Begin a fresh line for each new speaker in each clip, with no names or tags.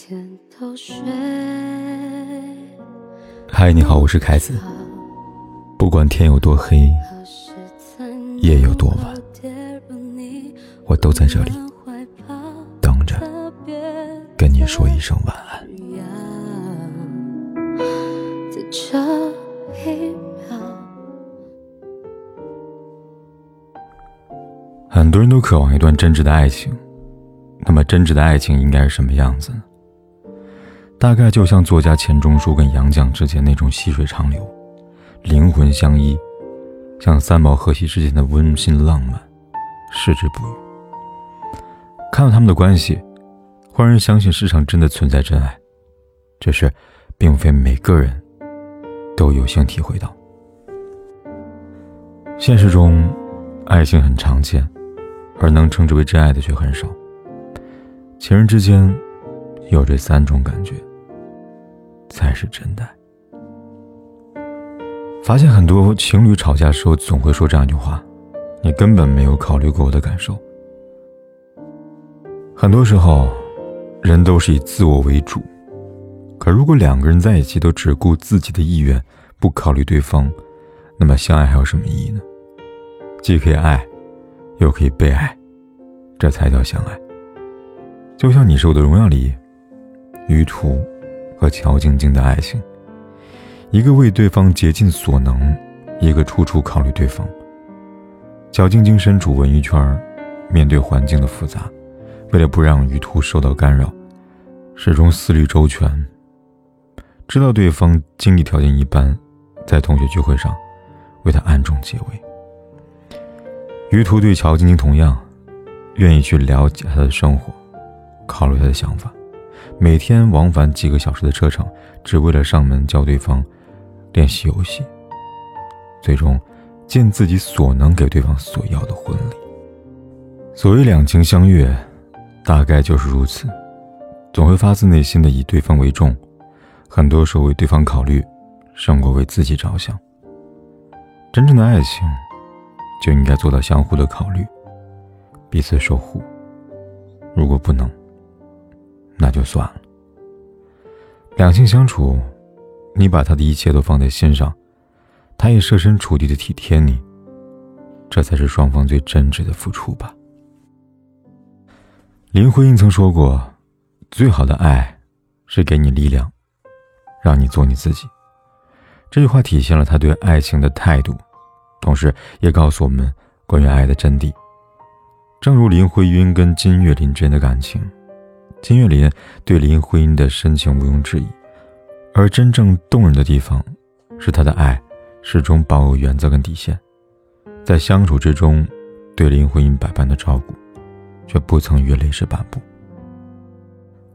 天都睡。
嗨，你好，我是凯子。不管天有多黑，夜有多晚，我都在这里等着跟你说一声晚安。
在这一秒，
很多人都渴望一段真挚的爱情，那么真挚的爱情应该是什么样子呢？大概就像作家钱钟书跟杨绛之间那种细水长流、灵魂相依，像三毛荷西之间的温馨浪漫，矢志不渝。看到他们的关系，会让人相信世上真的存在真爱，只是并非每个人都有幸体会到。现实中，爱情很常见，而能称之为真爱的却很少。情人之间有这三种感觉。才是真的。发现很多情侣吵架时候总会说这样一句话：“你根本没有考虑过我的感受。”很多时候，人都是以自我为主，可如果两个人在一起都只顾自己的意愿，不考虑对方，那么相爱还有什么意义呢？既可以爱，又可以被爱，这才叫相爱。就像《你是我的荣耀》里，于途。和乔晶晶的爱情，一个为对方竭尽所能，一个处处考虑对方。乔晶晶身处文艺圈，面对环境的复杂，为了不让于途受到干扰，始终思虑周全。知道对方经济条件一般，在同学聚会上，为他暗中解围。于途对乔晶晶同样，愿意去了解她的生活，考虑她的想法。每天往返几个小时的车程，只为了上门教对方练习游戏。最终，尽自己所能给对方所要的婚礼。所谓两情相悦，大概就是如此，总会发自内心的以对方为重，很多时候为对方考虑，胜过为自己着想。真正的爱情，就应该做到相互的考虑，彼此守护。如果不能，那就算了。两性相处，你把他的一切都放在心上，他也设身处地的体贴你，这才是双方最真挚的付出吧。林徽因曾说过：“最好的爱，是给你力量，让你做你自己。”这句话体现了他对爱情的态度，同时也告诉我们关于爱的真谛。正如林徽因跟金岳霖之间的感情。金岳霖对林徽因的深情毋庸置疑，而真正动人的地方，是他的爱始终保有原则跟底线，在相处之中，对林徽因百般的照顾，却不曾越雷池半步。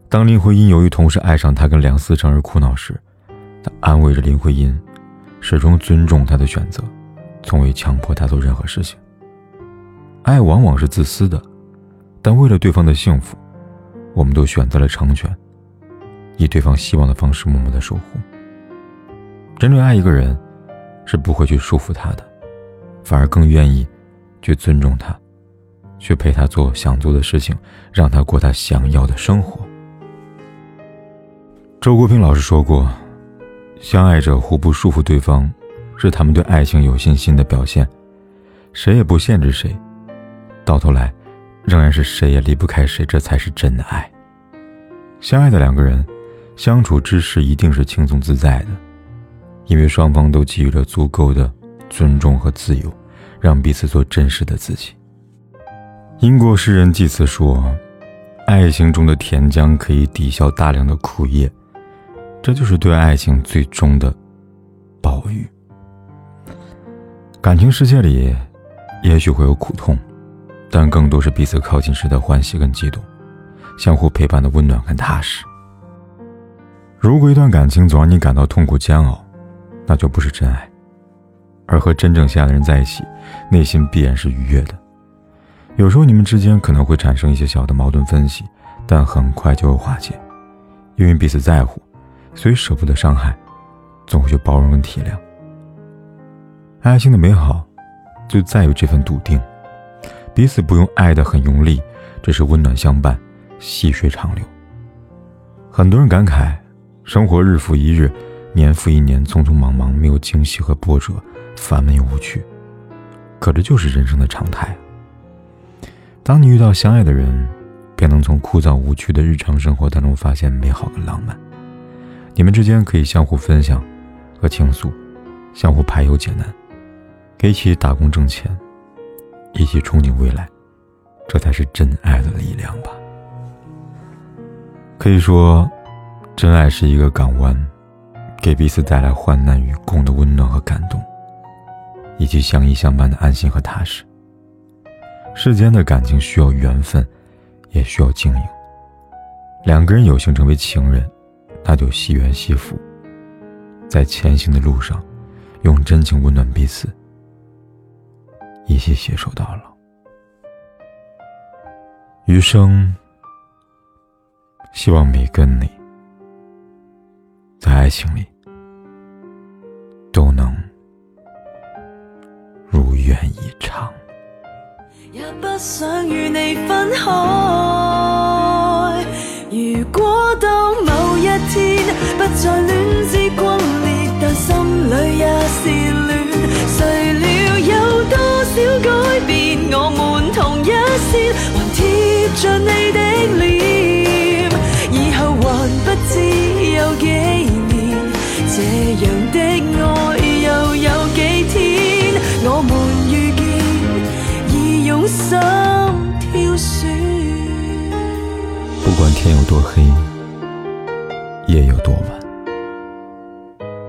当林徽因由于同时爱上他跟梁思成而苦恼时，他安慰着林徽因，始终尊重她的选择，从未强迫她做任何事情。爱往往是自私的，但为了对方的幸福。我们都选择了成全，以对方希望的方式默默的守护。真正爱一个人，是不会去束缚他的，反而更愿意去尊重他，去陪他做想做的事情，让他过他想要的生活。周国平老师说过：“相爱者互不束缚对方，是他们对爱情有信心的表现。谁也不限制谁，到头来。”仍然是谁也离不开谁，这才是真的爱。相爱的两个人，相处之时一定是轻松自在的，因为双方都给予了足够的尊重和自由，让彼此做真实的自己。英国诗人济慈说：“爱情中的甜浆可以抵消大量的苦叶，这就是对爱情最终的宝玉。”感情世界里，也许会有苦痛。但更多是彼此靠近时的欢喜跟激动，相互陪伴的温暖跟踏实。如果一段感情总让你感到痛苦煎熬，那就不是真爱。而和真正相爱的人在一起，内心必然是愉悦的。有时候你们之间可能会产生一些小的矛盾分歧，但很快就会化解，因为彼此在乎，所以舍不得伤害，总会去包容跟体谅。爱情的美好，就在于这份笃定。彼此不用爱得很用力，只是温暖相伴，细水长流。很多人感慨，生活日复一日，年复一年，匆匆忙忙，没有惊喜和波折，烦闷又无趣。可这就是人生的常态。当你遇到相爱的人，便能从枯燥无趣的日常生活当中发现美好的浪漫。你们之间可以相互分享和倾诉，相互排忧解难，给一起打工挣钱，一起憧憬未来，这才是真爱的力量吧。可以说，真爱是一个港湾，给彼此带来患难与共的温暖和感动，以及相依相伴的安心和踏实。世间的感情需要缘分，也需要经营。两个人有幸成为情人，那就惜缘惜福，在前行的路上，用真情温暖彼此，一起携手到老。余生，希望每个你，在爱情里，都能如愿以偿。
也不想与你分开。如果到某一天不再恋少改变？我们同一线，还贴着你的脸，以后还不知有几年，这样的爱又有几天？我们遇见，已用心挑选。
不管天有多黑，夜有多晚，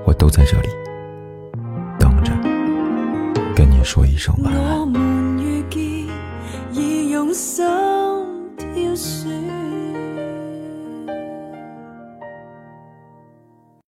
我都在这里说一声晚，
我们遇见，已用心挑选。